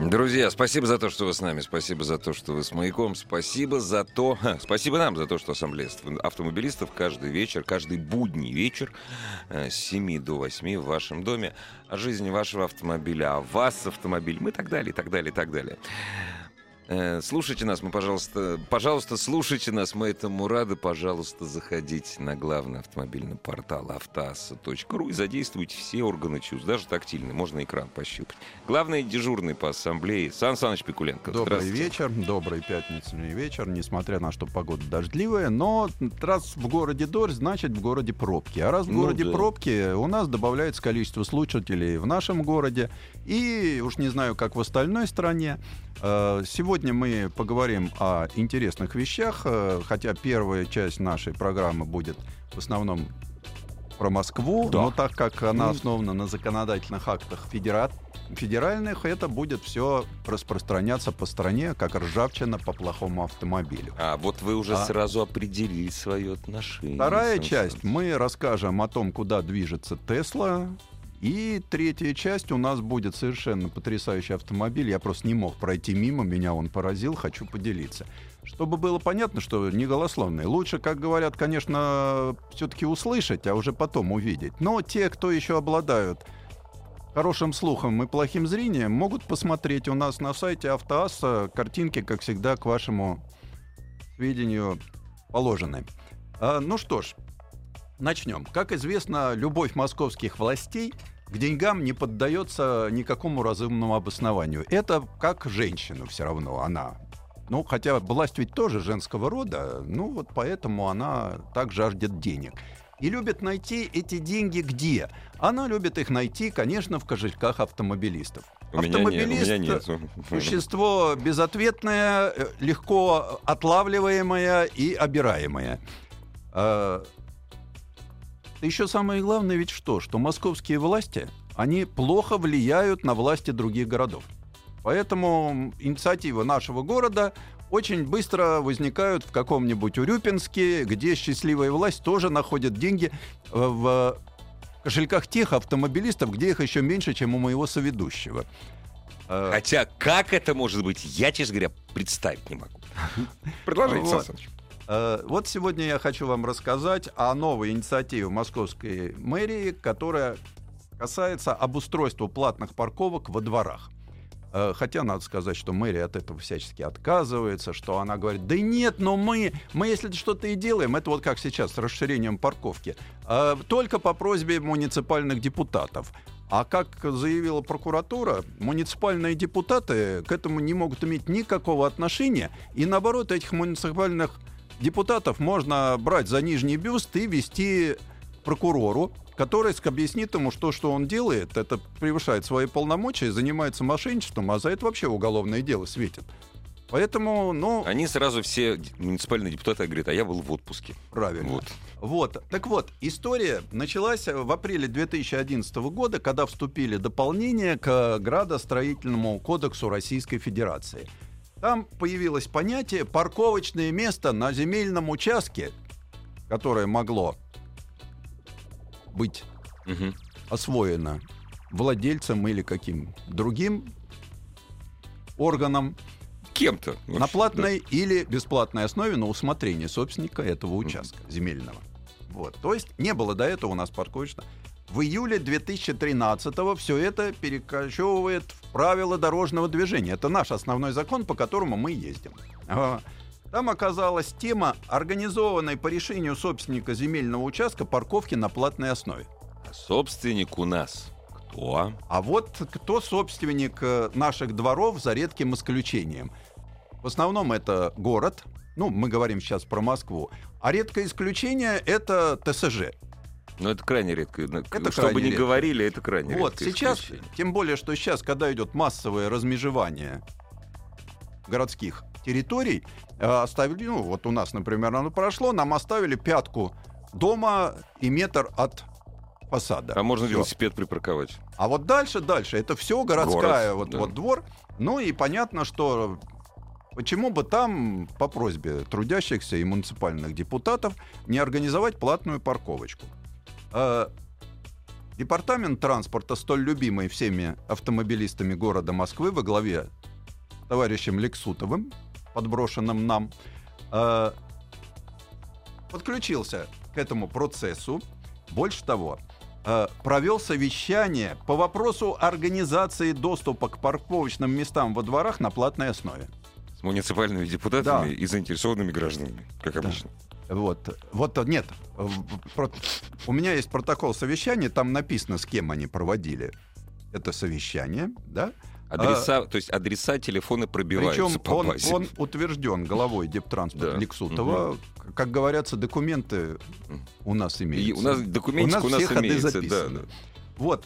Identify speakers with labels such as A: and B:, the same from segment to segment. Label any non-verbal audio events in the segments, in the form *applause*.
A: Друзья, спасибо за то, что вы с нами, спасибо за то, что вы с «Маяком», спасибо за то, *laughs* спасибо нам за то, что Ассамблея автомобилистов каждый вечер, каждый будний вечер э, с 7 до 8 в вашем доме о жизни вашего автомобиля, о вас автомобиль, мы так далее, так далее, так далее. Э, слушайте нас, мы, пожалуйста, пожалуйста, слушайте нас, мы этому рады. Пожалуйста, заходите на главный автомобильный портал автоасса.ру и задействуйте все органы чувств, даже тактильные, можно экран пощупать. Главный дежурный по ассамблее Сан Саныч Пикуленко.
B: Добрый вечер, добрый пятничный вечер, несмотря на что погода дождливая, но раз в городе дождь, значит в городе пробки. А раз в ну, городе да. пробки, у нас добавляется количество слушателей в нашем городе, и уж не знаю, как в остальной стране. Э, сегодня мы поговорим о интересных вещах, э, хотя первая часть нашей программы будет в основном про Москву, да. но так как она основана на законодательных актах федерат, федеральных, это будет все распространяться по стране, как ржавчина по плохому автомобилю.
A: А вот вы уже а... сразу определили свое отношение.
B: Вторая часть. Мы расскажем о том, куда движется Тесла, и третья часть у нас будет совершенно потрясающий автомобиль. Я просто не мог пройти мимо, меня он поразил, хочу поделиться. Чтобы было понятно, что не голословный. Лучше, как говорят, конечно, все-таки услышать, а уже потом увидеть. Но те, кто еще обладают хорошим слухом и плохим зрением, могут посмотреть у нас на сайте Автоасса картинки, как всегда, к вашему сведению положены. А, ну что ж, начнем. Как известно, любовь московских властей к деньгам не поддается никакому разумному обоснованию. Это как женщина все равно, она. Ну, хотя власть ведь тоже женского рода, ну вот поэтому она так жаждет денег. И любит найти эти деньги где? Она любит их найти, конечно, в кошельках автомобилистов.
A: У Автомобилист меня нет, у меня нет.
B: существо безответное, э, легко отлавливаемое и обираемое. Еще самое главное ведь что? Что московские власти, они плохо влияют на власти других городов. Поэтому инициативы нашего города очень быстро возникают в каком-нибудь Урюпинске, где счастливая власть тоже находит деньги э, в кошельках тех автомобилистов, где их еще меньше, чем у моего соведущего.
A: Э, Хотя как это может быть, я, честно говоря, представить не могу. Продолжайте, вот.
B: Э, вот сегодня я хочу вам рассказать о новой инициативе московской мэрии, которая касается обустройства платных парковок во дворах. Э, хотя надо сказать, что мэрия от этого всячески отказывается, что она говорит, да нет, но мы, мы если что-то и делаем, это вот как сейчас с расширением парковки, э, только по просьбе муниципальных депутатов. А как заявила прокуратура, муниципальные депутаты к этому не могут иметь никакого отношения, и наоборот этих муниципальных депутатов можно брать за нижний бюст и вести прокурору, который объяснит ему, что, что он делает, это превышает свои полномочия, занимается мошенничеством, а за это вообще уголовное дело светит. Поэтому, ну...
A: Они сразу все муниципальные депутаты говорят, а я был в отпуске.
B: Правильно. Вот. вот. Так вот, история началась в апреле 2011 года, когда вступили дополнения к градостроительному кодексу Российской Федерации – там появилось понятие парковочное место на земельном участке, которое могло быть угу. освоено владельцем или каким другим органом.
A: Кем-то.
B: На платной да. или бесплатной основе на усмотрение собственника этого участка угу. земельного. Вот. То есть не было до этого у нас парковочного. В июле 2013 все это перекочевывает в правила дорожного движения. Это наш основной закон, по которому мы ездим. Там оказалась тема, организованной по решению собственника земельного участка парковки на платной основе.
A: А собственник у нас кто?
B: А вот кто собственник э, наших дворов за редким исключением. В основном это город, ну, мы говорим сейчас про Москву, а редкое исключение это ТСЖ,
A: но ну, это крайне редко. Это Что бы ни говорили, это крайне
B: вот, редко. Вот сейчас, тем более, что сейчас, когда идет массовое размежевание городских территорий э, оставили, ну, вот у нас, например, оно прошло, нам оставили пятку дома и метр от фасада.
A: А можно
B: Всё.
A: велосипед припарковать.
B: А вот дальше, дальше, это все городская,
A: Город,
B: вот,
A: да.
B: вот двор. Ну и понятно, что почему бы там по просьбе трудящихся и муниципальных депутатов не организовать платную парковочку. Э, Департамент транспорта, столь любимый всеми автомобилистами города Москвы во главе с товарищем Лексутовым, подброшенным нам, э, подключился к этому процессу. Больше того, э, провел совещание по вопросу организации доступа к парковочным местам во дворах на платной основе.
A: С муниципальными депутатами
B: Да.
A: и заинтересованными гражданами, как
B: Да. Вот, вот э, нет, э, у меня есть протокол совещания, там написано, с кем они проводили это совещание, да?
A: Адреса, то есть адреса, телефоны пробиваются
B: Причем
A: по
B: он,
A: базе.
B: он утвержден главой Дептранспорта
A: Да.
B: Лексутова. Как говорятся, документы у нас
A: И
B: имеются.
A: у нас документик
B: У
A: у
B: нас
A: нас,
B: все ходы
A: имеется. Да, да.
B: Вот.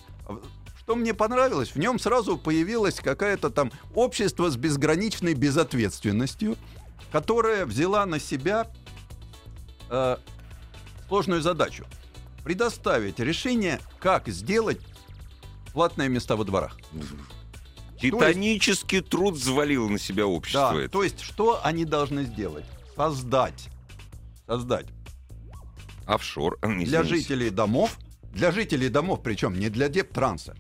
B: Что мне понравилось, в нем сразу появилась какая-то там общество с безграничной безответственностью, которое взяла на себя э, сложную задачу. Предоставить решение, как сделать платные места во дворах.
A: Титанический труд взвалило на себя общество.
B: Да,
A: это.
B: то есть, что они должны сделать? Создать. Создать
A: Офшор.
B: для
A: извините.
B: жителей домов, для жителей домов, причем не для Дептранса,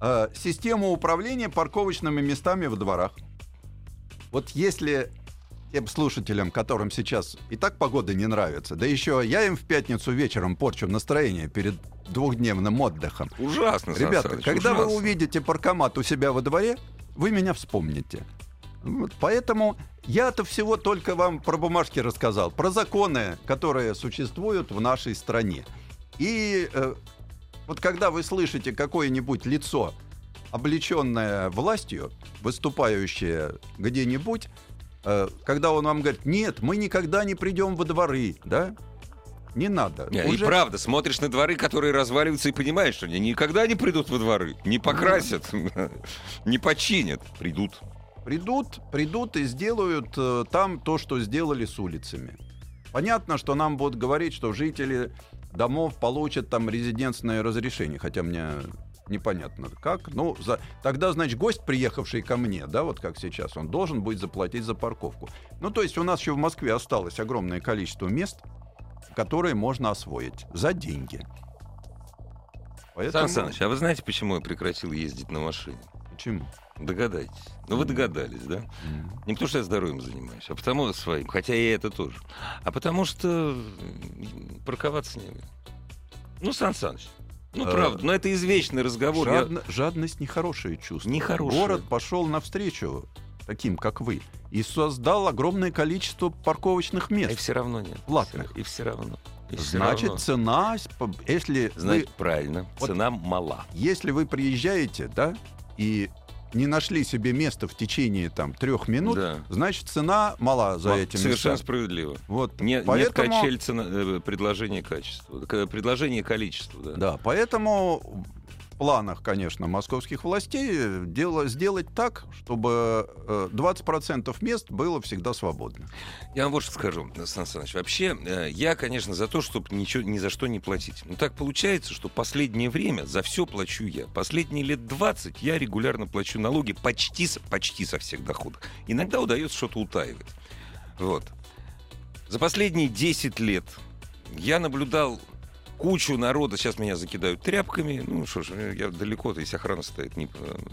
B: э, систему управления парковочными местами в дворах. Вот если тем слушателям, которым сейчас и так погода не нравится, да еще я им в пятницу вечером порчу настроение перед двухдневным отдыхом.
A: Ужасно,
B: Ребята,
A: Саныч,
B: когда вы
A: ужасно.
B: увидите паркомат у себя во дворе, вы меня вспомните. Вот поэтому я-то всего только вам про бумажки рассказал, про законы, которые существуют в нашей стране. И э, вот когда вы слышите какое-нибудь лицо, облеченное властью, выступающее где-нибудь, когда он вам говорит, нет, мы никогда не придем во дворы, да? Не надо.
A: Не,
B: Уже-
A: И правда, смотришь на дворы, которые разваливаются, и понимаешь, что они никогда не придут во дворы, не покрасят, *laughs* не починят. Придут.
B: Придут, придут и сделают э, там то, что сделали с улицами. Понятно, что нам будут говорить, что жители домов получат там резидентное разрешение, хотя мне непонятно как. Ну, за... тогда, значит, гость, приехавший ко мне, да, вот как сейчас, он должен будет заплатить за парковку. Ну, то есть у нас еще в Москве осталось огромное количество мест, которые можно освоить за деньги. Поэтому...
A: Сан Саныч, а вы знаете, почему я прекратил ездить на машине?
B: Почему?
A: Догадайтесь. Ну, вы догадались, да? Не потому, что я здоровьем занимаюсь, а потому своим. Хотя и это тоже. А потому что парковаться негде. Ну, Сан Саныч, ну,
B: Э,
A: правда, но это извечный разговор. Я-
B: Жадно- Жадность нехорошее чувство.
A: Нехорошее.
B: Город пошел навстречу таким, как вы, и создал огромное количество парковочных
A: И
B: мест.
A: все равно нет.
B: Платных.
A: И все равно. И
B: Значит,
A: равно.
B: цена, если
A: Значит,
B: вы,
A: правильно,
B: Вот-
A: цена мала.
B: если вы приезжаете, да, и не нашли себе место в течение там трех минут,
A: Да.
B: значит цена мала за
A: Ма-
B: эти
A: Совершенно
B: места.
A: справедливо.
B: Вот,
A: Не- Нет
B: поэтому,
A: качель цена, предложение. К- Предложение количества, да.
B: да, поэтому планах, конечно, московских властей э, дело, сделать так, чтобы э, 20% мест было всегда свободно.
A: Я вам вот что скажу, Сан Саныч. Вообще, э, я, конечно, за то, чтобы ничего ни за что не платить. Но так получается, что последнее время за все плачу я. Последние лет 20 я регулярно плачу налоги почти, почти со всех доходов. Иногда удается что-то утаивать. Вот. За последние 10 лет я наблюдал кучу народа, сейчас меня закидают тряпками, ну что ж, я далеко-то, если охрана стоит, не,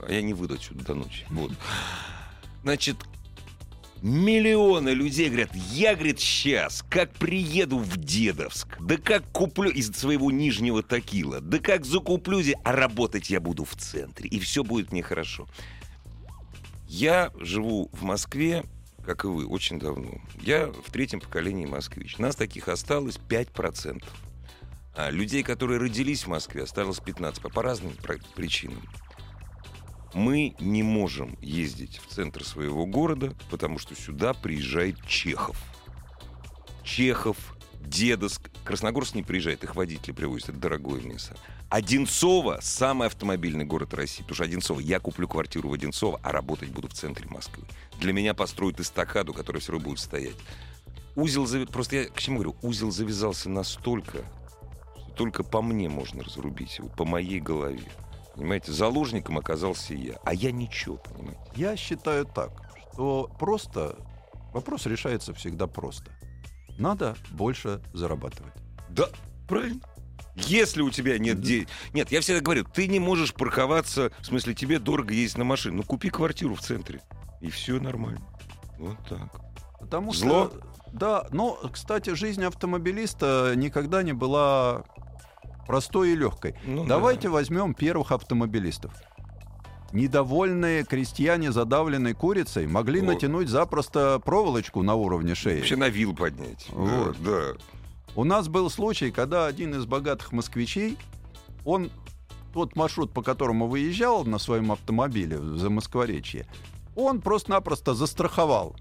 A: а я не выйду отсюда до ночи. Вот. Значит, Миллионы людей говорят, я, говорит, сейчас, как приеду в Дедовск, да как куплю из своего нижнего такила, да как закуплю а работать я буду в центре, и все будет мне хорошо. Я живу в Москве, как и вы, очень давно. Я в третьем поколении москвич. Нас таких осталось 5%. А людей, которые родились в Москве, осталось 15%. По, по разным причинам. Мы не можем ездить в центр своего города, потому что сюда приезжает Чехов. Чехов Дедовск. Красногорск не приезжает, их водители привозят. Это дорогое мясо. Одинцово — самый автомобильный город России. Потому что Одинцово, я куплю квартиру в Одинцово, а работать буду в центре Москвы. Для меня построят эстакаду, которая все равно будет стоять. Узел, зави- просто я к чему говорю, узел завязался настолько, только по мне можно разрубить его, по моей голове. Понимаете, заложником оказался я, а я ничего, понимаете.
B: Я считаю так, что просто вопрос решается всегда просто. Надо больше зарабатывать.
A: Да, правильно. Если у тебя нет денег... Нет, я всегда говорю, ты не можешь парковаться, в смысле, тебе дорого ездить на машине. Ну, купи квартиру в центре, и все нормально. Вот так.
B: Потому
A: Зло?
B: что, да, но, кстати, жизнь автомобилиста никогда не была простой и легкой.
A: Ну
B: Давайте
A: да.
B: возьмем первых автомобилистов. Недовольные крестьяне, задавленные курицей, могли
A: Вот.
B: натянуть запросто проволочку на уровне шеи.
A: Вообще на вил поднять.
B: Вот.
A: Да, да.
B: У нас был случай, когда один из богатых москвичей, он тот маршрут, по которому выезжал на своем автомобиле за Москворечье, он просто-напросто застраховал.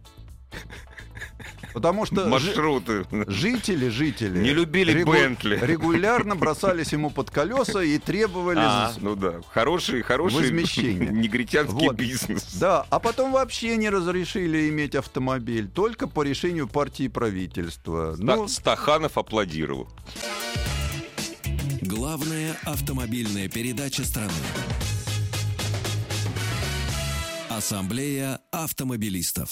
B: Потому что
A: Маршруты.
B: жители, жители
A: Не любили Бентли.
B: регулярно бросались ему под колеса и требовали...
A: А, ну да, хороший, хороший
B: Возмещение. *laughs*
A: негритянский
B: Вот.
A: бизнес.
B: Да, а потом вообще не разрешили иметь автомобиль, только по решению партии правительства.
A: Ну,
B: Ну,
A: Стаханов аплодировал.
C: Главная автомобильная передача страны. Ассамблея автомобилистов.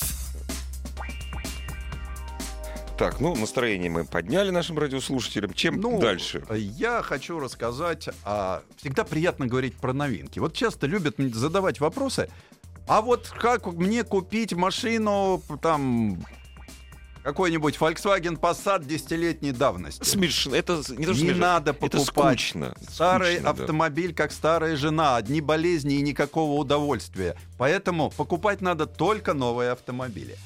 A: Так, ну, настроение мы подняли нашим радиослушателям. Чем
B: Ну,
A: дальше?
B: Я хочу рассказать, а, всегда приятно говорить про новинки. Вот часто любят задавать вопросы, а вот как мне купить машину, там, какой-нибудь Volkswagen Passat десятилетней давности?
A: Смешно. Это не то,
B: Не
A: смешно.
B: надо
A: Это
B: покупать
A: скучно.
B: Старый
A: Скучно, да.
B: автомобиль, как старая жена, одни болезни и никакого удовольствия. Поэтому покупать надо только новые автомобили.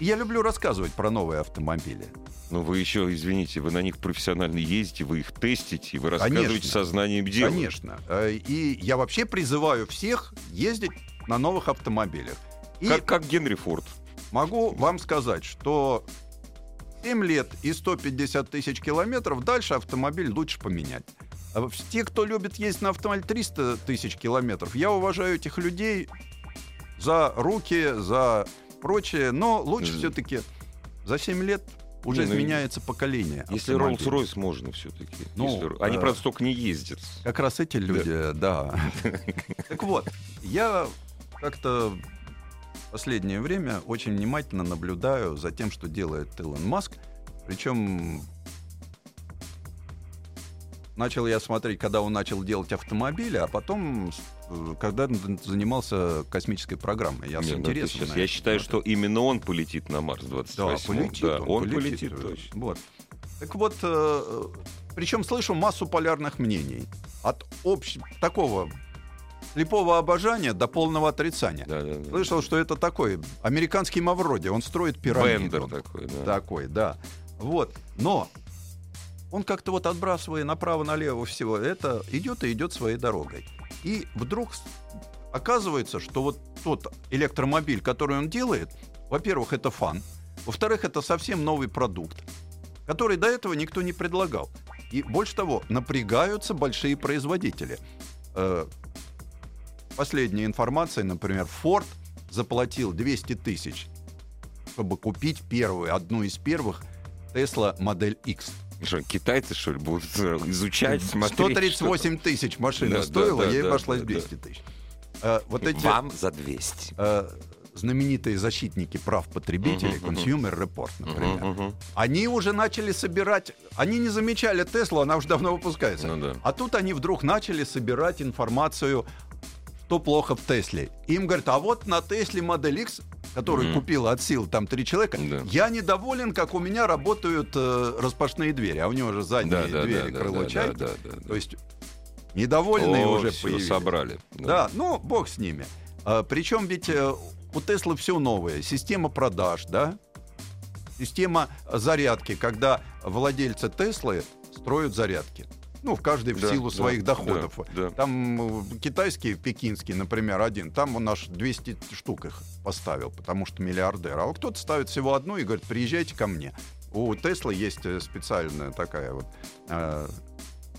B: Я люблю рассказывать про новые автомобили.
A: Ну, вы еще, извините, вы на них профессионально ездите, вы их тестите, вы рассказываете
B: Конечно.
A: сознанием дела.
B: Конечно. Э, И я вообще призываю всех ездить на новых автомобилях. И
A: Как, как Генри Форд.
B: могу вам сказать, что 7 лет и 150 тысяч километров дальше автомобиль лучше поменять. А Те, кто любит ездить на автомобиле 300 тысяч километров, я уважаю этих людей за руки, за прочее, но лучше все-таки за 7 лет уже
A: Не, ну,
B: изменяется поколение.
A: Если. Rolls-Royce можно все-таки.
B: Ну,
A: Они,
B: э,
A: правда, столько не ездят.
B: Как раз эти люди, да. *laughs* Так вот, я как-то последнее время очень внимательно наблюдаю за тем, что делает Илон Маск. Причем начал я смотреть, когда он начал делать автомобили, а потом, когда н- занимался космической программой. Я с
A: Не, ну,
B: интересом
A: сейчас- я считаю,
B: смотрю.
A: что именно он полетит на Марс 28
B: Да, полетит,
A: Да,
B: он,
A: он
B: полетит,
A: полетит
B: э,
A: точно.
B: Вот. Так вот, э, причем слышу массу полярных мнений. От общ... такого слепого обожания до полного отрицания.
A: Да, да, да.
B: Слышал, что это такой американский Мавроди. Он строит пирамиду.
A: Бендер такой, да.
B: Такой, да. Вот. Но он как-то вот отбрасывая направо-налево всего это, идет и идет своей дорогой. И вдруг оказывается, что вот тот электромобиль, который он делает, во-первых, это фан, во-вторых, это совсем новый продукт, который до этого никто не предлагал. И больше того, напрягаются большие производители. Э, Последняя информация, например, Ford заплатил 200 тысяч, чтобы купить первую, одну из первых Tesla Модель X.
A: Что, китайцы, что ли, будут э, изучать, смотреть?
B: 138 тысяч машина
A: Да, да,
B: стоила,
A: да,
B: ей
A: да,
B: обошлась
A: да,
B: 200 тысяч. Э, Вот эти
A: Вам за 200.
B: э, знаменитые защитники прав потребителей,
A: мгм.
B: Consumer Report, например,
A: мгм.
B: они уже начали собирать, они не замечали Теслу, она уже давно выпускается.
A: Ну да.
B: А тут они вдруг начали собирать информацию, что плохо в Тесле. Им говорят, а вот на Тесле Модель X, которую
A: Мгм.
B: купила от сил там три человека,
A: Да.
B: я недоволен, как у меня работают э, распашные двери, а у него же задние
A: Да, да,
B: двери,
A: да,
B: крыло
A: да,
B: чайки.
A: да, да, да.
B: То есть недовольные
A: О,
B: уже появились.
A: собрали.
B: Да, ну, бог с ними. А, причем ведь э, у Теслы все новое. Система продаж, да? Система зарядки, когда владельцы Теслы строят зарядки. Ну, в каждой в
A: Да,
B: силу
A: да,
B: своих
A: да,
B: доходов.
A: да.
B: Там э, китайский, пекинский, например, один, там он аж 200 штук их поставил, потому что миллиардер. А вот кто-то ставит всего одну и говорит, приезжайте ко мне. У Теслы есть э, специальная такая вот, э,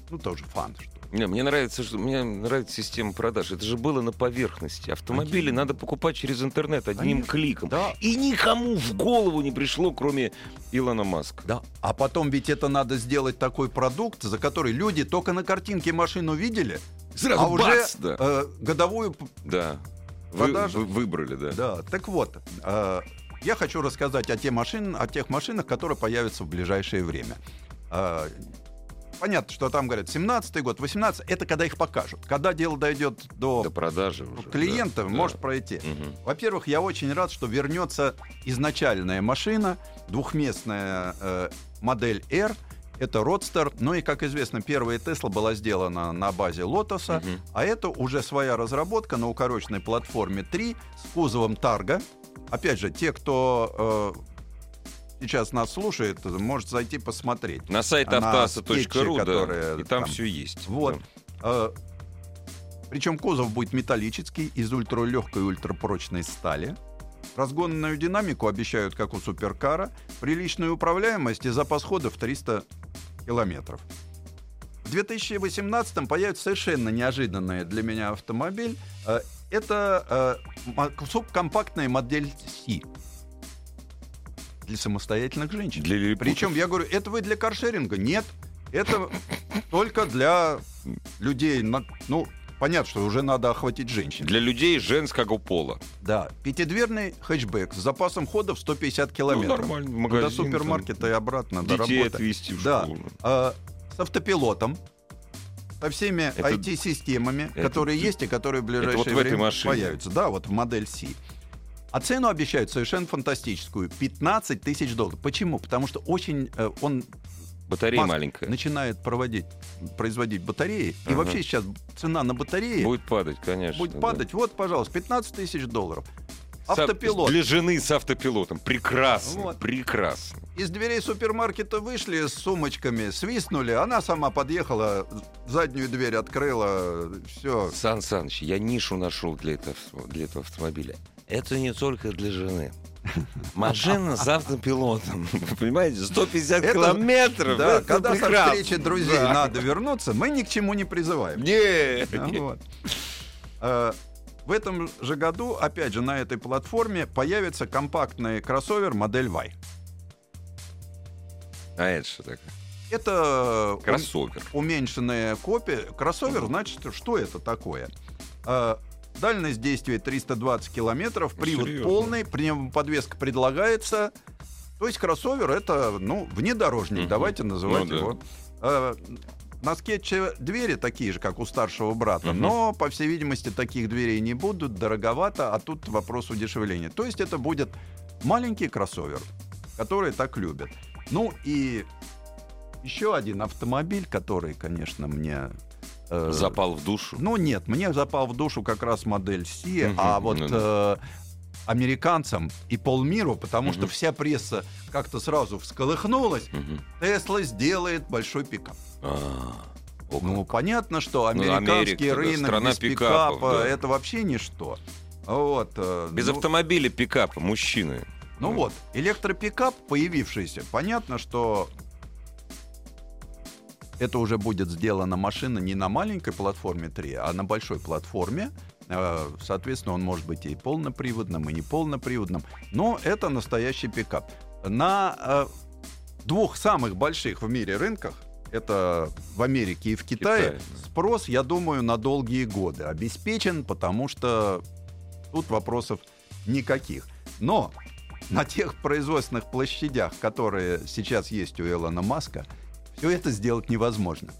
B: ну тоже фан, что
A: Не, мне нравится, что мне нравится система продаж. Это же было на поверхности. Автомобили
B: Конечно.
A: надо покупать через интернет одним
B: Конечно.
A: кликом.
B: Да.
A: И никому в голову не пришло, кроме Илона Маска.
B: Да. А потом ведь это надо сделать такой продукт, за который люди только на картинке машину видели,
A: Сразу
B: а уже
A: бац, да.
B: э, годовую...
A: Да. Вы,
B: продажи.
A: вы- выбрали, да.
B: Да, так вот, э, я хочу рассказать о, те машин, о тех машинах, которые появятся в ближайшее время. Понятно, что там говорят 17 год, 18 это когда их покажут. Когда дело дойдет до
A: До продажи уже.
B: клиента,
A: да,
B: может
A: да.
B: пройти.
A: Мгм.
B: Во-первых, я очень рад, что вернется изначальная машина, двухместная э, модель R. Это Родстер. Ну и, как известно, первая Тесла была сделана на базе Лотоса.
A: Мгм.
B: А это уже своя разработка на укороченной платформе 3 с кузовом Тарга. Опять же, те, кто э, сейчас нас слушает, может зайти посмотреть.
A: На сайт автоаса.ру, да,
B: которые
A: и там,
B: там.
A: все есть.
B: Вот.
A: да.
B: Э, Причем кузов будет металлический из ультралегкой и ультрапрочной стали. Разгонную динамику обещают, как у суперкара. Приличную управляемость и запас хода в 300 километров. В 2018 появится совершенно неожиданный для меня автомобиль. Э, Это э, субкомпактная модель C. Для самостоятельных женщин.
A: Для лилипутов.
B: Причем я говорю, это вы для каршеринга? Нет, это только для людей. на- Ну, понятно, что уже надо охватить женщин.
A: Для людей женского пола.
B: Да, пятидверный хэтчбэк с запасом хода в 150 километров.
A: Ну, нормально, магазин.
B: До супермаркета и обратно, до работы.
A: отвезти в
B: Да. А, с автопилотом, со всеми
A: Это-
B: IT-системами,
A: это-
B: которые есть и которые в ближайшее
A: вот в этой
B: время
A: машине.
B: появятся. Да, вот в модель C. А цену обещают совершенно фантастическую. 15 тысяч долларов. Почему? Потому что очень э, он
A: Батарея
B: Маск
A: маленькая.
B: начинает проводить, производить батареи. И
A: Ага.
B: вообще сейчас цена на батареи будет,
A: Будет падать, конечно. да.
B: падать. Вот, пожалуйста, 15 тысяч долларов. Автопилот.
A: Для жены с автопилотом. Прекрасно.
B: Вот.
A: Прекрасно.
B: Из дверей супермаркета вышли с сумочками, свистнули, она сама подъехала, заднюю дверь открыла, все.
A: Сан Саныч, я нишу нашел для этого, для этого автомобиля. Это не только для жены. *laughs* Машина с автопилотом. Вы понимаете, 150
B: Это-
A: километров.
B: Да,
A: это
B: когда со
A: прекрасно.
B: встречи друзей
A: Да.
B: надо вернуться, мы ни к чему не призываем.
A: Не,
B: А, вот. Э, В этом же году, опять же, на этой платформе появится компактный кроссовер модель Y.
A: А это что такое?
B: Это ум-
A: Кроссовер.
B: уменьшенная копия. Кроссовер, значит, что это такое? Э, Дальность действия 320 километров,
A: Ну,
B: привод
A: серьезно.
B: полный, пневмоподвеска предлагается. То есть кроссовер это, ну, внедорожник,
A: Мгм.
B: давайте называть
A: Ну
B: его. Э, На скетче двери такие же, как у старшего брата,
A: Мгм.
B: но, по всей видимости, таких дверей не будут, дороговато, а тут вопрос удешевления. То есть это будет маленький кроссовер, который так любят. Ну и еще один автомобиль, который, конечно, мне... э,
A: Запал в душу.
B: ну нет, мне запал в душу как раз модель C,
A: Мгм,
B: а вот
A: ну
B: э, американцам и полмиру, потому что
A: Мгм.
B: вся пресса как-то сразу всколыхнулась,
A: Мгм.
B: Тесла сделает большой пикап.
A: А, о
B: Ну, понятно, что
A: Ну,
B: американский
A: Америка, да,
B: рынок
A: страна
B: без
A: пикапов,
B: пикапа
A: да.
B: это вообще ничто. Вот, э,
A: Без
B: ну,
A: автомобиля пикапа, мужчины.
B: Ну вот, электропикап, появившийся, понятно, что это уже будет сделана машина не на маленькой платформе 3, а на большой платформе. Э, Соответственно, он может быть и полноприводным, и неполноприводным. Но это настоящий пикап. На э, двух самых больших в мире рынках, это в Америке и в
A: Китае, да.
B: спрос, я думаю, на долгие годы обеспечен, потому что тут вопросов никаких. Но на тех производственных площадях, которые сейчас есть у Элона Маска, все это сделать невозможно.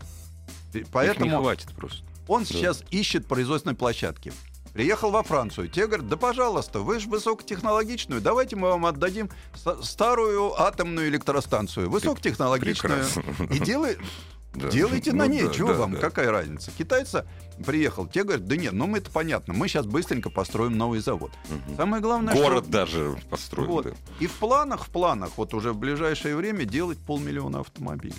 B: И
A: Их не
B: Поэтому
A: хватит просто.
B: он
A: Да.
B: сейчас ищет производственной площадки. Приехал во Францию, те говорят, да пожалуйста, вы же высокотехнологичную, давайте мы вам отдадим ста- старую атомную электростанцию, высокотехнологичную,
A: Прекрасно.
B: и делай, *laughs*
A: Да.
B: делайте на
A: Ну
B: ней,
A: да,
B: чего
A: да,
B: вам,
A: да.
B: какая разница. Китайца приехал, те говорят, да нет, ну мы это понятно, мы сейчас быстренько построим новый завод.
A: Мгм.
B: Самое главное,
A: Город
B: что...
A: даже построен.
B: Вот.
A: да.
B: И в планах, в планах, вот уже в ближайшее время делать полмиллиона автомобилей.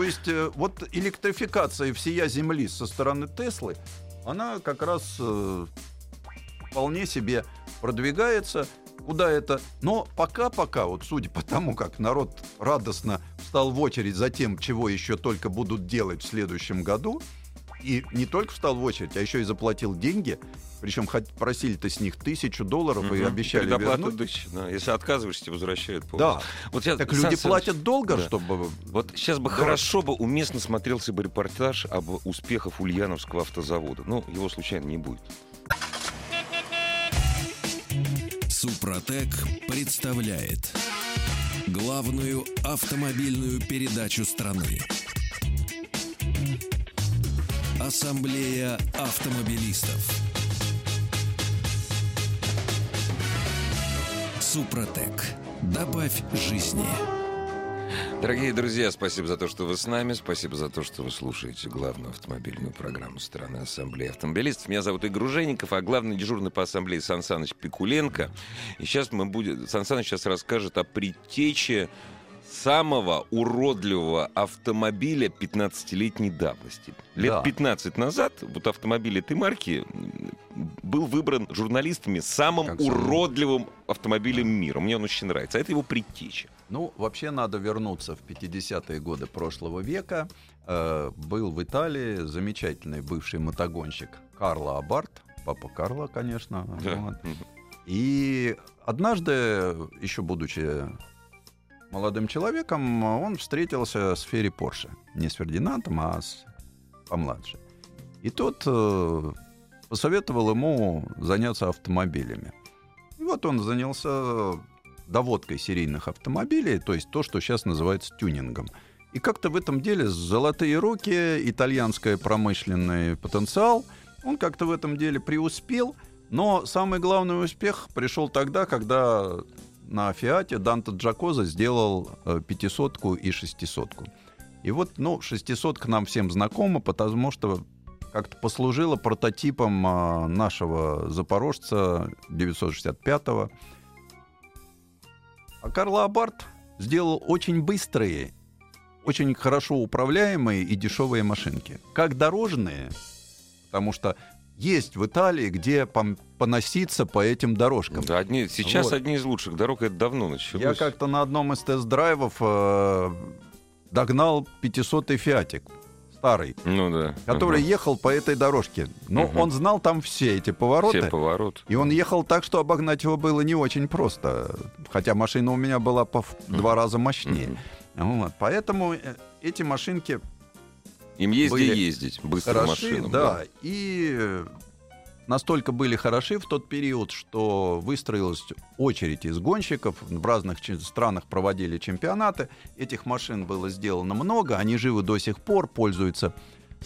B: То есть э, вот электрификация всея Земли со стороны Теслы, она как раз э, вполне себе продвигается. куда это... Но пока-пока, вот судя по тому, как народ радостно встал в очередь за тем, чего еще только будут делать в следующем году, и не только встал в очередь, а еще и заплатил деньги, причем просили-то с них тысячу долларов угу. и обещали вернуть.
A: Тысяч, да. Если отказываешься, тебе возвращают
B: полностью. Да. Вот я, так люди Сан платят долго, да. чтобы...
A: Вот сейчас бы да. хорошо бы уместно смотрелся бы репортаж об успехах Ульяновского автозавода. Ну, его случайно не будет.
C: Супротек представляет главную автомобильную передачу страны. Ассамблея автомобилистов. Супротек. Добавь жизни.
A: Дорогие друзья, спасибо за то, что вы с нами. Спасибо за то, что вы слушаете главную автомобильную программу страны Ассамблеи автомобилистов. Меня зовут Игорь Ружеников, а главный дежурный по Ассамблее Сан Саныч Пикуленко. И сейчас мы будем... Сан Саныч сейчас расскажет о предтече самого уродливого автомобиля 15-летней давности. Лет да. 15 назад вот автомобиль этой марки был выбран журналистами самым как уродливым автомобилем мира. Мне он очень нравится. А это его предтеча.
B: Ну, вообще надо вернуться в 50-е годы прошлого века. Э, был в Италии замечательный бывший мотогонщик Карло Абарт. Папа Карло, конечно. Да. Вот. И однажды, еще будучи молодым человеком, он встретился с Ферри Порше. Не с Фердинандом, а с помладше. И тот э, посоветовал ему заняться автомобилями. И вот он занялся доводкой серийных автомобилей, то есть то, что сейчас называется тюнингом. И как-то в этом деле золотые руки, итальянский промышленный потенциал, он как-то в этом деле преуспел, но самый главный успех пришел тогда, когда на Фиате Данте Джакоза сделал э, пятисотку и шестисотку. И вот, ну, шестисотка нам всем знакома, потому что как-то послужила прототипом а, нашего запорожца 965-го. А Карл Абарт сделал очень быстрые, очень хорошо управляемые и дешевые машинки. Как дорожные, потому что есть в Италии, где поноситься по этим дорожкам.
A: Да, одни, сейчас вот. одни из лучших дорог, это давно началось.
B: Я как-то на одном из тест-драйвов э, догнал 500-й Фиатик старый,
A: ну, да.
B: который угу. ехал по этой дорожке. Но угу. он знал там все эти повороты.
A: Все повороты.
B: И он ехал так, что обогнать его было не очень просто. Хотя машина у меня была по в два раза мощнее. Угу. Вот. Поэтому э, эти машинки
A: им есть где ездить, быстро
B: хороши, машинам. Да, да, и настолько были хороши в тот период, что выстроилась очередь из гонщиков. В разных странах проводили чемпионаты. Этих машин было сделано много. Они живы до сих пор, пользуются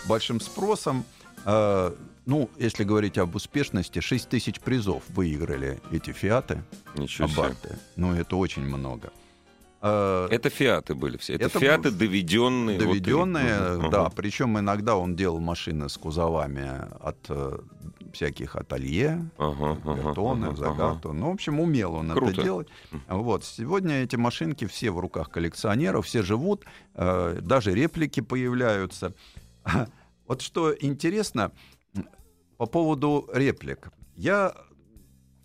B: большим спросом. А, ну, если говорить об успешности, 6 тысяч призов выиграли эти «Фиаты».
A: Ничего себе.
B: Ну, это очень много.
A: Э, это фиаты были все. Это, это фиаты доведенные.
B: Доведенные, вот, да. Угу. Причем иногда он делал машины с кузовами от э, всяких ателье, ага, Бертоны, ага, Загато. Ага. Ну, в общем, умел он Круто. это делать. Вот. Сегодня эти машинки все в руках коллекционеров, все живут, э, даже реплики появляются. *laughs* Вот что интересно по поводу реплик. Я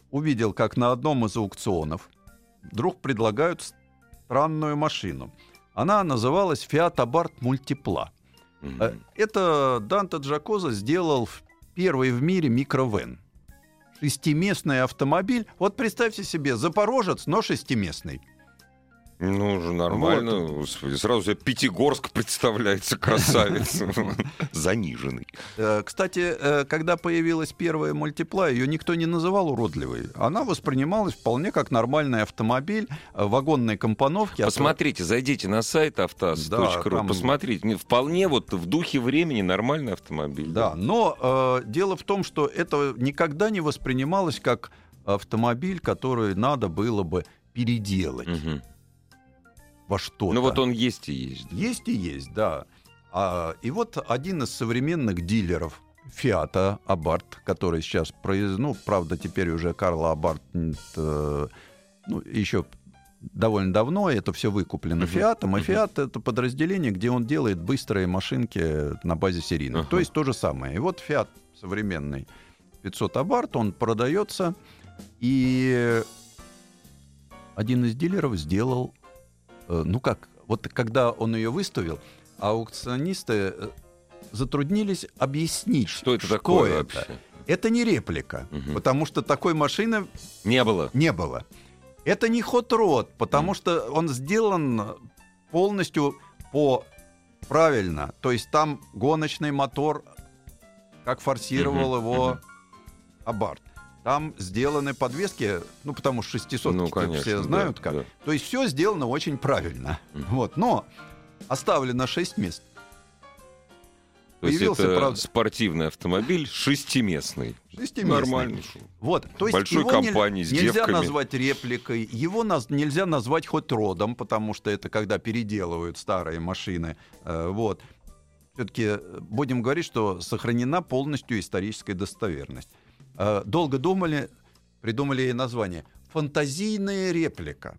B: увидел, как на одном из аукционов вдруг предлагают странную машину. Она называлась Fiat Abarth Multipla. Mm-hmm. Это Данте Джакоза сделал первый в мире микровен. Шестиместный автомобиль. Вот представьте себе, Запорожец, но шестиместный.
A: Ну, уже нормально. Вот. Господи, сразу себе Пятигорск *laughs* представляется красавец. *laughs* Заниженный.
B: Э, кстати, э, когда появилась первая мультипла, ее никто не называл уродливой. Она воспринималась вполне как нормальный автомобиль э, вагонной компоновки.
A: Посмотрите, зайдите на сайт автоаз.ру, да, посмотрите. Вполне вот в духе времени нормальный автомобиль.
B: Да, но дело в том, что это никогда не воспринималось как автомобиль, который надо было бы переделать. Угу во что-то.
A: Ну вот он есть и есть.
B: Есть и есть, да. А, и вот один из современных дилеров Фиата Абарт, который сейчас, ну, правда, теперь уже Карла Абарт, э, ну, еще довольно давно это все выкуплено uh-huh. Фиатом, и Фиат uh-huh. это подразделение, где он делает быстрые машинки на базе серийных. Uh-huh. То есть то же самое. И вот Фиат современный 500 Абарт, он продается, и один из дилеров сделал, ну как, вот когда он ее выставил, аукционисты э, затруднились объяснить,
A: Что это такое
B: это.
A: вообще?
B: Это не реплика,
A: Мгм.
B: потому что такой машины
A: Не было.
B: не было. Это не хот-род, потому
A: Мгм.
B: что он сделан полностью по правильно. То есть там гоночный мотор, как форсировал
A: Мгм,
B: его
A: мгм.
B: Абарт. Там сделаны подвески, ну потому что 600
A: Ну, конечно,
B: все
A: да,
B: знают как.
A: да.
B: То есть все сделано очень правильно.
A: Мгм.
B: Вот, но оставлено 6 мест.
A: То есть
B: Появился,
A: это
B: правда-
A: спортивный автомобиль шестиместный.
B: Шестиместный.
A: Нормально.
B: Вот, то есть
A: Большой
B: его
A: компании с
B: нельзя
A: девками.
B: назвать репликой, его наз- нельзя назвать хоть родом, потому что это когда переделывают старые машины. Э, вот. Все-таки будем говорить, что сохранена полностью историческая достоверность. Э, долго думали, придумали ей название. Фантазийная реплика.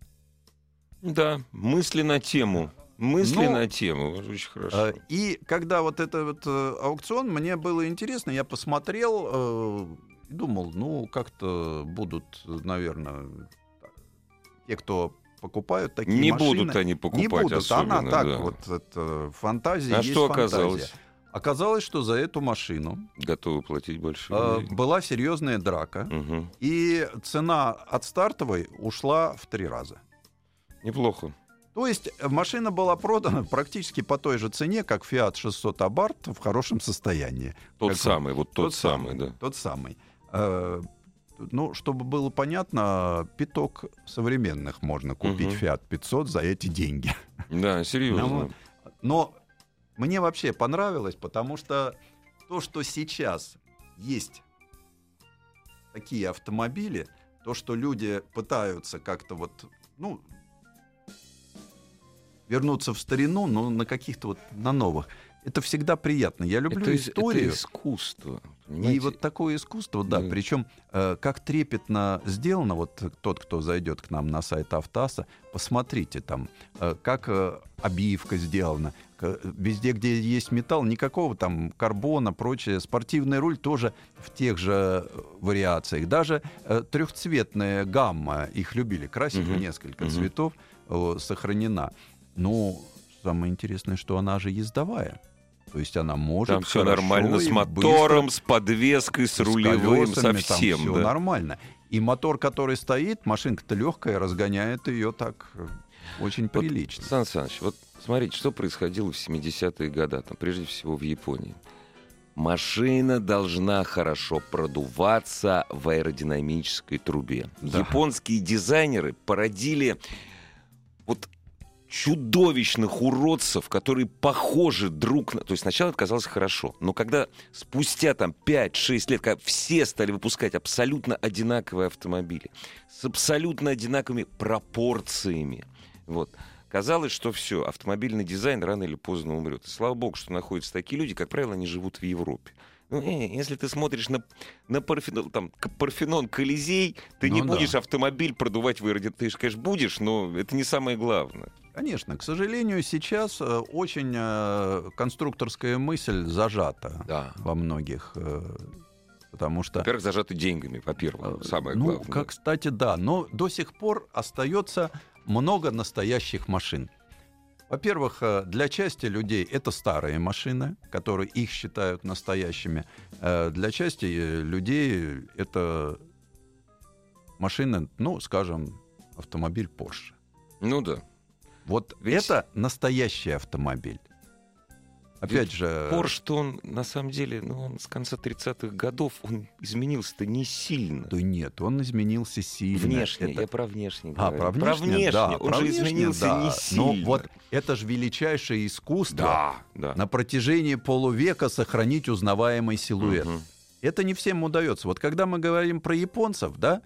A: Да, мысли на тему. Мысли
B: Ну,
A: на тему. Очень хорошо.
B: Э, И когда вот этот вот э, аукцион, мне было интересно, я посмотрел, думал, ну, как-то будут, наверное, те, кто покупают такие
A: не
B: машины.
A: будут они покупать
B: не будут,
A: особенно.
B: она так
A: да.
B: вот, это, фантазия
A: А
B: есть
A: что
B: фантазия.
A: оказалось?
B: Оказалось, что за эту машину
A: Готовы платить большие
B: э, была серьезная драка,
A: Мгм.
B: и цена от стартовой ушла в три раза.
A: Неплохо.
B: То есть машина была продана практически по той же цене, как Fiat 600 Abarth в хорошем состоянии.
A: Тот
B: Как
A: самый, вот тот, самый, да.
B: Тот самый. Э, Ну, чтобы было понятно, пяток современных можно купить
A: Мгм.
B: Fiat 500 за эти деньги.
A: Да, *laughs* серьезно.
B: Ну, Но мне вообще понравилось, потому что то, что сейчас есть такие автомобили, то, что люди пытаются как-то вот, ну, вернуться в старину, но на каких-то вот, на новых. Это всегда приятно. Я люблю
A: это, из- это
B: историю.
A: Искусство.
B: И
A: понимаете?
B: вот такое искусство, да,
A: Да.
B: причем э, как трепетно сделано, вот тот, кто зайдет к нам на сайт Автаса, посмотрите там, э, как э, обивка сделана, к- везде, где есть металл, никакого там карбона, прочее, спортивный руль тоже в тех же э, вариациях, даже э, трехцветная гамма, их любили красить в
A: Мгм.
B: несколько
A: Мгм.
B: цветов, э, сохранена. Ну, самое интересное, что она же ездовая. То есть она может
A: Там все нормально с мотором,
B: быстро
A: с подвеской, с, рулевым, со всем.
B: все
A: да.
B: нормально. И мотор, который стоит, машинка-то легкая, разгоняет ее так э, очень
A: Вот,
B: прилично.
A: Сан Саныч, вот смотрите, что происходило в 70-е годы, там, прежде всего в Японии. Машина должна хорошо продуваться в аэродинамической трубе.
B: Да.
A: Японские дизайнеры породили вот чудовищных уродцев, которые похожи друг на... То есть сначала это казалось хорошо, но когда спустя там 5-6 лет, когда все стали выпускать абсолютно одинаковые автомобили, с абсолютно одинаковыми пропорциями, вот, казалось, что все, автомобильный дизайн рано или поздно умрет. И слава богу, что находятся такие люди, как правило, они живут в Европе. Ну, э, если ты смотришь на, на Парфенон, там, к- Парфенон Колизей, ты не
B: Ну да.
A: будешь автомобиль продувать в. Ты же, конечно, будешь, но это не самое главное.
B: Конечно, к сожалению, сейчас э, очень э, конструкторская мысль зажата
A: Да.
B: во многих, э, потому что...
A: Во-первых, зажаты деньгами, во-первых, самое
B: ну,
A: главное.
B: как, кстати, да, но до сих пор остается много настоящих машин. Во-первых, для части людей это старые машины, которые их считают настоящими. Для части людей это машины, ну, скажем, автомобиль Porsche.
A: Ну да.
B: Вот
A: Ведь-
B: это настоящий автомобиль. Опять же,
A: Порш, то он, на самом деле, ну, он с конца 30-х годов, он изменился-то не сильно.
B: да нет, он изменился сильно.
A: Внешне,
B: Это-
A: я про внешне
B: А,
A: говорю.
B: про внешне, да,
A: он
B: про
A: же
B: внешне,
A: изменился
B: да.
A: не сильно.
B: Ну вот это же величайшее искусство
A: Да, да.
B: на протяжении полувека сохранить узнаваемый силуэт.
A: Мгм.
B: Это не всем удается. Вот когда мы говорим про японцев, да,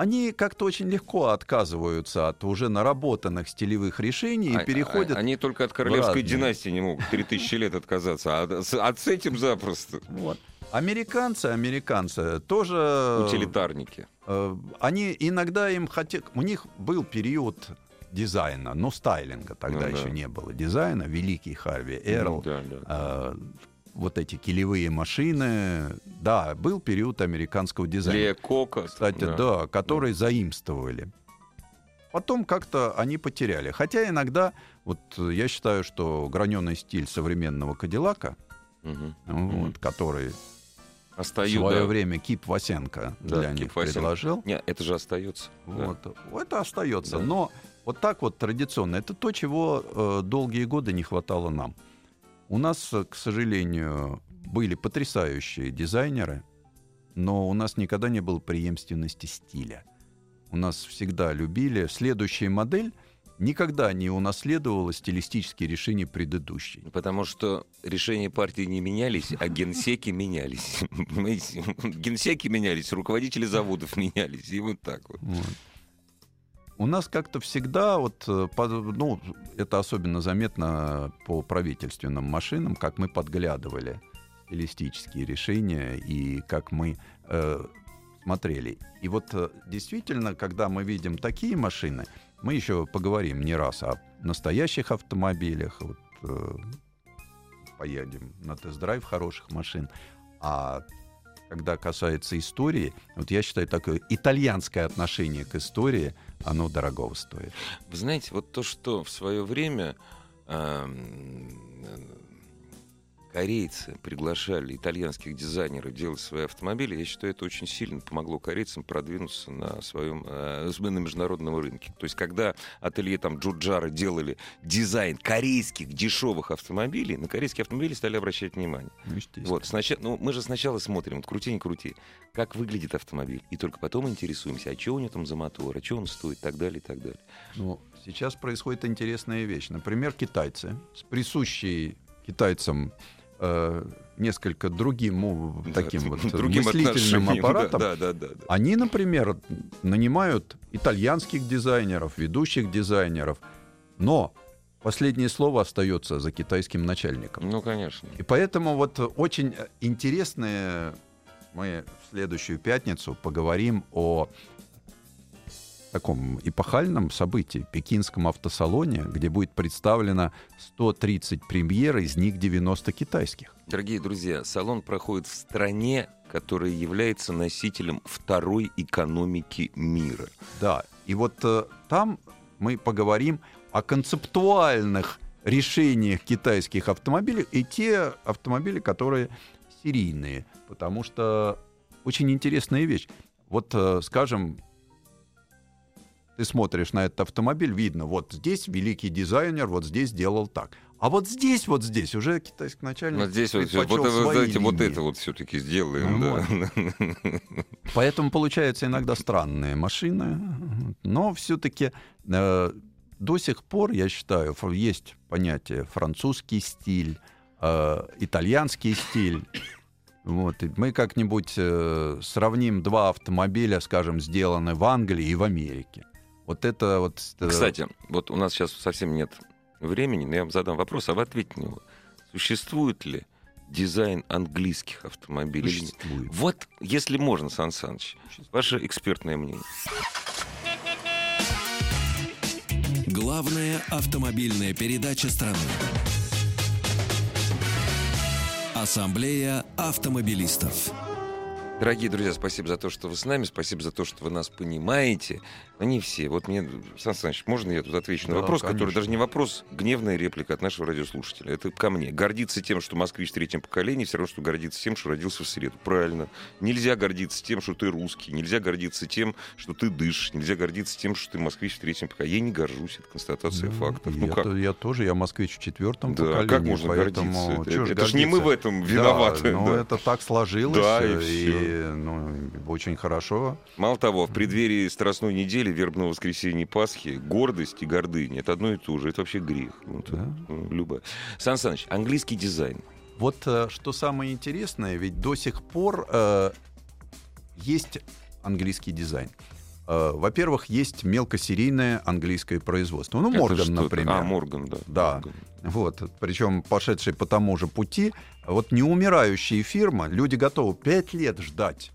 B: они как-то очень легко отказываются от уже наработанных стилевых решений и
A: А-
B: переходят.
A: а- Они только от королевской династии не могут 3000 лет отказаться, а с, а с этим запросто.
B: Вот. Американцы, американцы тоже.
A: Утилитарники.
B: э, они иногда им хотят. У них был период дизайна, но стайлинга тогда
A: Ну да.
B: еще не было дизайна. Великий Харви Эрл.
A: Да, да.
B: э, вот эти килевые машины. Да, был период американского дизайна.
A: Лея Кока.
B: Кстати, да, которые заимствовали. потом как-то они потеряли. Хотя иногда, вот э, я считаю, что граненый стиль современного Кадиллака,
A: Мгм.
B: вот, который в
A: Остаю,
B: свое
A: да.
B: время Кип Васенко
A: Да,
B: для
A: Кип
B: них
A: Васенко.
B: предложил,
A: Не, это же остается. да.
B: вот, это остается.
A: Да.
B: Но вот так вот традиционно, это то, чего э, долгие годы не хватало нам. У нас, э, к сожалению, были потрясающие дизайнеры, но у нас никогда не было преемственности стиля. У нас всегда любили. Следующая модель никогда не унаследовала стилистические решения предыдущей.
A: Потому что решения партии не менялись, а генсеки менялись. *laughs* Генсеки менялись, руководители заводов менялись. И вот так вот.
B: Вот. У нас как-то всегда, вот, э, ну, это особенно заметно по правительственным машинам, как мы подглядывали стилистические решения и как мы э, смотрели. И вот э, действительно, когда мы видим такие машины, мы еще поговорим не раз о настоящих автомобилях, вот, э, поедем на тест-драйв хороших машин, а когда касается истории, вот я считаю, такое итальянское отношение к истории, оно дорогого стоит.
A: Вы знаете, вот то, что в свое время эм, корейцы приглашали итальянских дизайнеров делать свои автомобили, я считаю, это очень сильно помогло корейцам продвинуться на своем э, на международном рынке. То есть, когда ателье там Джуджара делали дизайн корейских дешевых автомобилей, на корейские автомобили стали обращать внимание.
B: Ну.
A: Вот, сначала, ну, мы же сначала смотрим, вот крути, не крути, как выглядит автомобиль, и только потом интересуемся, а что у него там за мотор, а что он стоит, и так далее, и так далее.
B: Ну, сейчас происходит интересная вещь. Например, китайцы с присущей китайцам э, несколько другим
A: Да,
B: таким вот *laughs*
A: другим
B: мыслительным *laughs* аппаратом.
A: Да, да, да, да.
B: Они, например, нанимают итальянских дизайнеров, ведущих дизайнеров, но последнее слово остается за китайским начальником.
A: Ну, конечно.
B: И поэтому вот очень интересные мы в следующую пятницу поговорим о таком эпохальном событии, пекинском автосалоне, где будет представлено 130 премьер, из них 90 китайских.
A: Дорогие друзья, салон проходит в стране, которая является носителем второй экономики мира.
B: Да, и вот э, там мы поговорим о концептуальных решениях китайских автомобилей и те автомобили, которые серийные. Потому что очень интересная вещь. Вот, э, скажем, ты смотришь на этот автомобиль, видно, вот здесь великий дизайнер, вот здесь делал так. А вот здесь, вот здесь уже китайский начальник
A: Вот здесь вот, вот, это-
B: свои
A: давайте вот
B: линии.
A: это вот все-таки сделаем. да. *laughs*
B: Поэтому получаются иногда странные машины, но все-таки э, до сих пор, я считаю, есть понятие французский стиль, э, итальянский стиль. Вот. и мы как-нибудь э, сравним два автомобиля, скажем, сделаны в Англии и в Америке. Вот это вот... э,
A: Кстати, вот у нас сейчас совсем нет времени, но я вам задам вопрос, а вы ответьте на него. Существует ли дизайн английских автомобилей?
B: существует.
A: Вот, если можно, Сан Саныч, ваше экспертное мнение.
C: Главная автомобильная передача страны. Ассамблея автомобилистов.
A: Дорогие друзья, спасибо за то, что вы с нами, спасибо за то, что вы нас понимаете. Но не все. Вот мне, Сан Саныч, можно я тут отвечу на
B: Да,
A: вопрос, который
B: конечно.
A: даже не вопрос, гневная реплика от нашего радиослушателя. Это ко мне. Гордиться тем, что москвич в третьем поколении, все равно, что гордиться тем, что родился в среду. Правильно. Нельзя гордиться тем, что ты русский. Нельзя гордиться тем, что ты дышишь. Нельзя гордиться тем, что ты москвич в третьем поколении. Я не горжусь. Это констатация
B: Ну,
A: фактов.
B: Я,
A: Ну как?
B: то- я тоже, я москвич в четвертом
A: Да,
B: поколении.
A: как можно
B: поэтому
A: гордиться? Это, это ж не мы в этом виноваты.
B: Да, ну
A: да.
B: это так сложилось,
A: Да, и
B: э, ну, очень хорошо.
A: Мало того, в преддверии Страстной недели, вербного воскресенья Пасхи, гордость и гордыня — это одно и то же. Это вообще грех. Ну, это,
B: Да.
A: ну, любое. Сан Саныч, английский дизайн.
B: Вот э, что самое интересное, ведь до сих пор э, есть английский дизайн. Э, во-первых, есть мелкосерийное английское производство. Ну,
A: Это
B: Морган,
A: что-то-
B: например.
A: А, Морган, да.
B: Да.
A: Морган.
B: Вот, причем пошедший по тому же пути. Вот неумирающие фирмы, люди готовы пять лет ждать.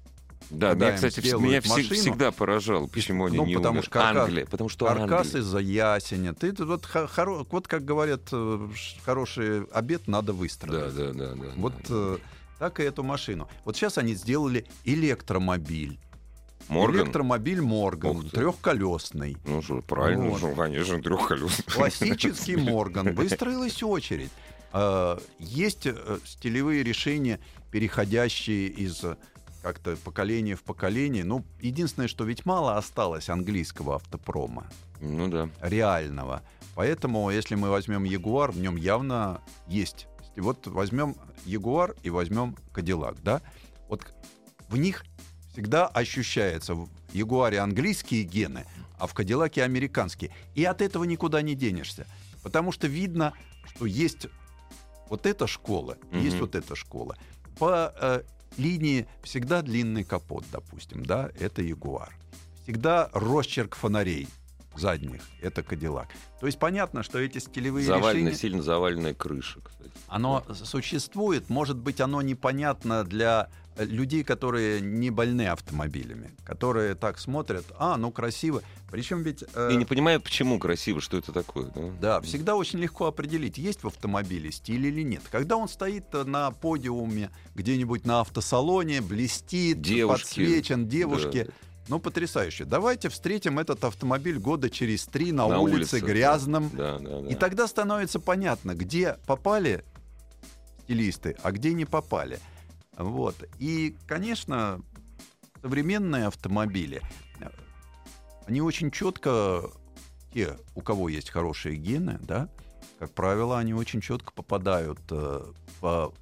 A: Да,
B: Когда
A: да, кстати, меня
B: машину,
A: всегда поражало, почему они
B: ну,
A: не
B: потому
A: умерли.
B: что каркас-
A: Англия, потому что
B: Каркас
A: Англия.
B: из-за ясеня. Ты вот, хоро- вот как говорят, э, хороший обед надо
A: Да,
B: выстроить.
A: да, да, да.
B: Вот
A: да.
B: э, так и эту машину. Вот сейчас они сделали электромобиль.
A: Морган?
B: Электромобиль Морган, трехколесный.
A: Ну что, правильно,
B: Вот.
A: ну, конечно, трехколесный.
B: Классический *laughs* Морган. Выстроилась очередь. Э, Есть э, стилевые решения, переходящие из э, как-то поколения в поколение. Ну, единственное, что ведь мало осталось английского автопрома,
A: Ну да.
B: реального. Поэтому, если мы возьмем Ягуар, в нем явно есть. Вот возьмем Ягуар и возьмем Кадиллак, да? Вот в них всегда ощущается в Ягуаре английские гены, а в Кадиллаке американские. И от этого никуда не денешься. Потому что видно, что есть вот эта школа,
A: Мгм.
B: есть вот эта школа. По э, линии всегда длинный капот, допустим, да, это Ягуар. Всегда росчерк фонарей задних, это Кадиллак. То есть понятно, что эти стилевые
A: Заваленная,
B: решения,
A: сильно заваленная крыша, кстати.
B: оно существует, может быть, оно непонятно для людей, которые не больны автомобилями, которые так смотрят, а, ну красиво. Причем ведь... э,
A: Я не понимаю, почему красиво, что это такое. да?
B: Да, всегда очень легко определить, есть в автомобиле стиль или нет. Когда он стоит на подиуме где-нибудь на автосалоне, блестит,
A: Девушки.
B: подсвечен, девушки.
A: Да.
B: Ну, потрясающе. Давайте встретим этот автомобиль года через три на,
A: На
B: улице,
A: улице,
B: грязном.
A: Да, да, да.
B: И тогда становится понятно, где попали стилисты, а где не попали. Вот. И, конечно, современные автомобили, они очень четко, те, у кого есть хорошие гены, да, как правило, они очень четко попадают э, в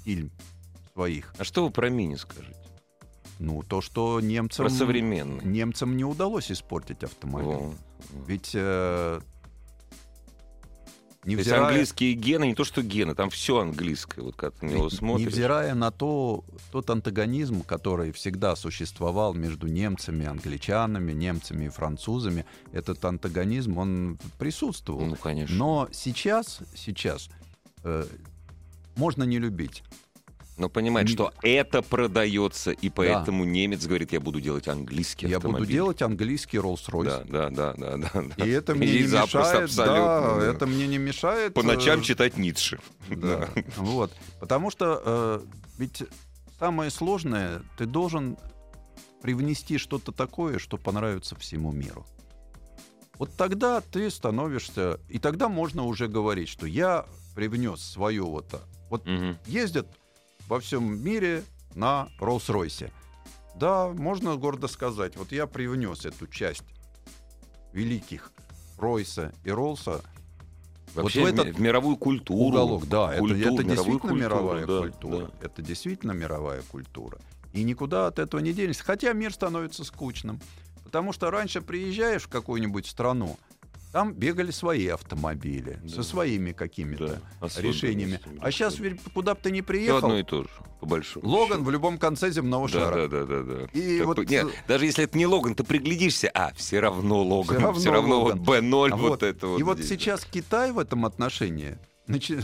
B: стиль своих.
A: А что вы про мини скажете?
B: Ну, то, что немцам,
A: Про современный.
B: немцам не удалось испортить автомобиль.
A: Во.
B: Ведь э,
A: То есть
B: невзирая-
A: английские гены, не то что гены, там все английское, вот как на него смотришь.
B: Невзирая на то, тот антагонизм, который всегда существовал между немцами, англичанами, немцами и французами, этот антагонизм, он присутствовал.
A: Ну, конечно.
B: Но сейчас, сейчас э, можно не любить.
A: Но понимать,
B: Не-
A: что это продается, и поэтому немец говорит, я буду делать английский
B: Я
A: автомобиль.
B: буду делать английский Rolls-Royce.
A: Да, да, да, да, да. да.
B: И это мне
A: И
B: не мешает,
A: абсолютно,
B: да,
A: да.
B: это мне не мешает.
A: По ночам
B: э,
A: читать Ницше.
B: Да. Вот. Потому что э, ведь самое сложное, ты должен привнести что-то такое, что понравится всему миру. Вот тогда ты становишься, и тогда можно уже говорить, что я привнес свою вот, вот
A: Мгм.
B: ездят во всем мире на Роллс-Ройсе. Да, можно гордо сказать, вот я привнес эту часть великих Ройса и Роллса
A: Вообще
B: в
A: в,
B: этот
A: в мировую культуру.
B: уголок, да, это-
A: культуру,
B: это,
A: мировую
B: действительно
A: культуру,
B: мировая
A: да,
B: культура.
A: да.
B: Это действительно мировая культура. И никуда от этого не денешься. Хотя мир становится скучным. Потому что раньше приезжаешь в какую-нибудь страну, там бегали свои автомобили
A: Да.
B: со своими какими-то
A: Да,
B: решениями. А сейчас куда бы ты ни приехал,
A: одно и то же, по большому
B: Логан в любом конце земного шара.
A: Да, да, да, да, да.
B: И
A: Так
B: вот,
A: нет, даже если это не Логан, ты приглядишься, а, все равно Логан,
B: равно
A: все равно
B: Логан.
A: вот B0,
B: А
A: вот, это вот.
B: И вот
A: здесь,
B: сейчас Китай в этом отношении,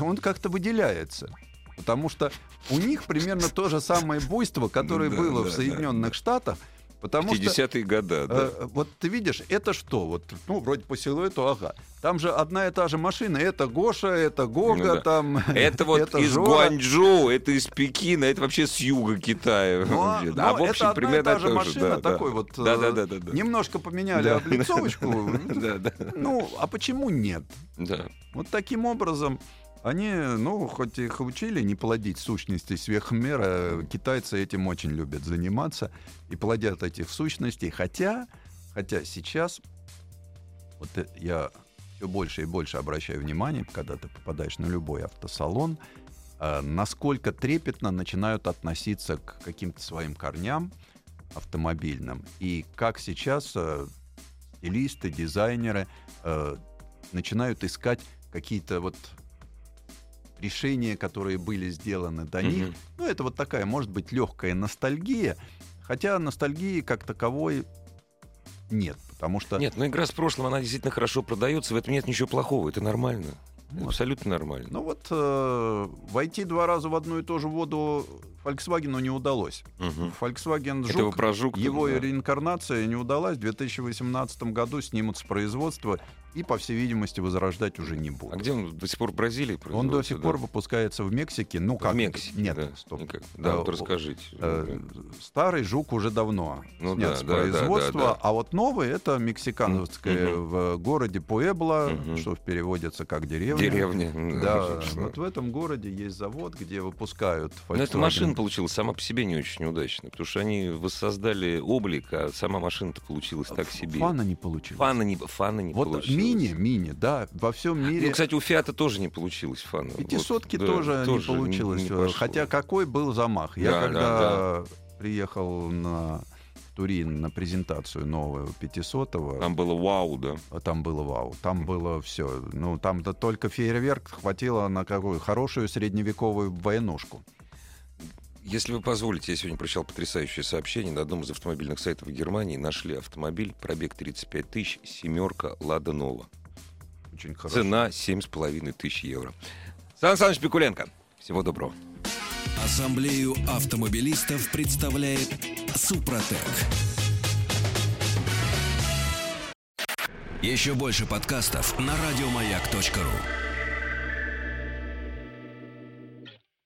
B: он как-то выделяется. Потому что у них примерно то же самое буйство, которое
A: Да,
B: было
A: да,
B: в
A: да,
B: Соединенных Штатах. Потому
A: да.
B: что
A: 50-е года, да.
B: э, вот ты видишь, это что? Вот, ну, вроде по силуэту, ага. Там же одна и та же машина. Это Гоша, это Гога,
A: Ну да.
B: там.
A: Это вот *laughs* из
B: Жора.
A: Гуанчжоу, это из Пекина, это вообще с юга Китая.
B: Ну, *laughs* а-
A: А в
B: это
A: общем,
B: одна и та же машина,
A: да, да.
B: такой вот, э,
A: Да, да, да, да, да.
B: Немножко поменяли
A: Да.
B: облицовочку. *laughs*
A: Да, да,
B: Ну, а почему нет?
A: да.
B: Вот таким образом они, ну, хоть их учили не плодить сущности сверхмера, китайцы этим очень любят заниматься и плодят этих сущностей. Хотя, хотя сейчас вот э, я все больше и больше обращаю внимание, когда ты попадаешь на любой автосалон, э, насколько трепетно начинают относиться к каким-то своим корням автомобильным. И как сейчас э, стилисты, дизайнеры начинают искать какие-то вот решения, которые были сделаны до них.
A: Мгм.
B: Ну, это вот такая, может быть, легкая ностальгия. Хотя ностальгии как таковой нет, потому что...
A: Нет, но игра с прошлым, она действительно хорошо продается, в этом нет ничего плохого, это нормально.
B: Вот.
A: Абсолютно нормально.
B: Ну вот э, войти два раза в одну и ту же воду Volkswagen не удалось.
A: Мгм.
B: Volkswagen Жук,
A: про Жук,
B: его
A: да.
B: реинкарнация не удалась. В 2018 году снимут с производства и, по всей видимости, возрождать уже не
A: А
B: будут.
A: где он до сих пор в Бразилии
B: Он до сих
A: да?
B: пор выпускается в Мексике. Ну как?
A: В Мексике,
B: Нет,
A: да.
B: стоп.
A: Никак. Да, вот
B: Э,
A: расскажите.
B: Э, Старый жук уже давно
A: Ну
B: снят
A: да,
B: с
A: да, да,
B: производства,
A: да, да.
B: а вот новый это мексиканское
A: Мгм.
B: в городе Пуэбло,
A: Мгм.
B: что переводится как деревня.
A: Деревня.
B: Да, *laughs* вот в этом городе есть завод, где выпускают
A: Но эта машина получилась сама по себе не очень удачная, потому что они воссоздали облик, а сама машина-то получилась так себе.
B: Фана не получилось.
A: Фана не, фана не
B: вот
A: получилась.
B: Мини, мини, да, во всем мире.
A: Ну, кстати, у Фиата тоже не получилось фана.
B: Пятисотки
A: Вот, да,
B: тоже, не получилось.
A: не пошло.
B: Хотя какой был замах. Я
A: Да,
B: когда приехал на Турин на презентацию нового 500
A: Там было вау, да.
B: А Там было вау, там было все. Ну, там да только фейерверк хватило на какую хорошую средневековую войнушку.
A: Если вы позволите, я сегодня прочитал потрясающее сообщение. На одном из автомобильных сайтов в Германии нашли автомобиль, пробег 35 тысяч, семерка Лада Нова.
B: Очень хорошо.
A: Цена 7,5 тысяч евро. Сан Саныч Пикуленко. Всего доброго.
C: Ассамблею автомобилистов представляет Супротек. Еще больше подкастов на радиомаяк.ру.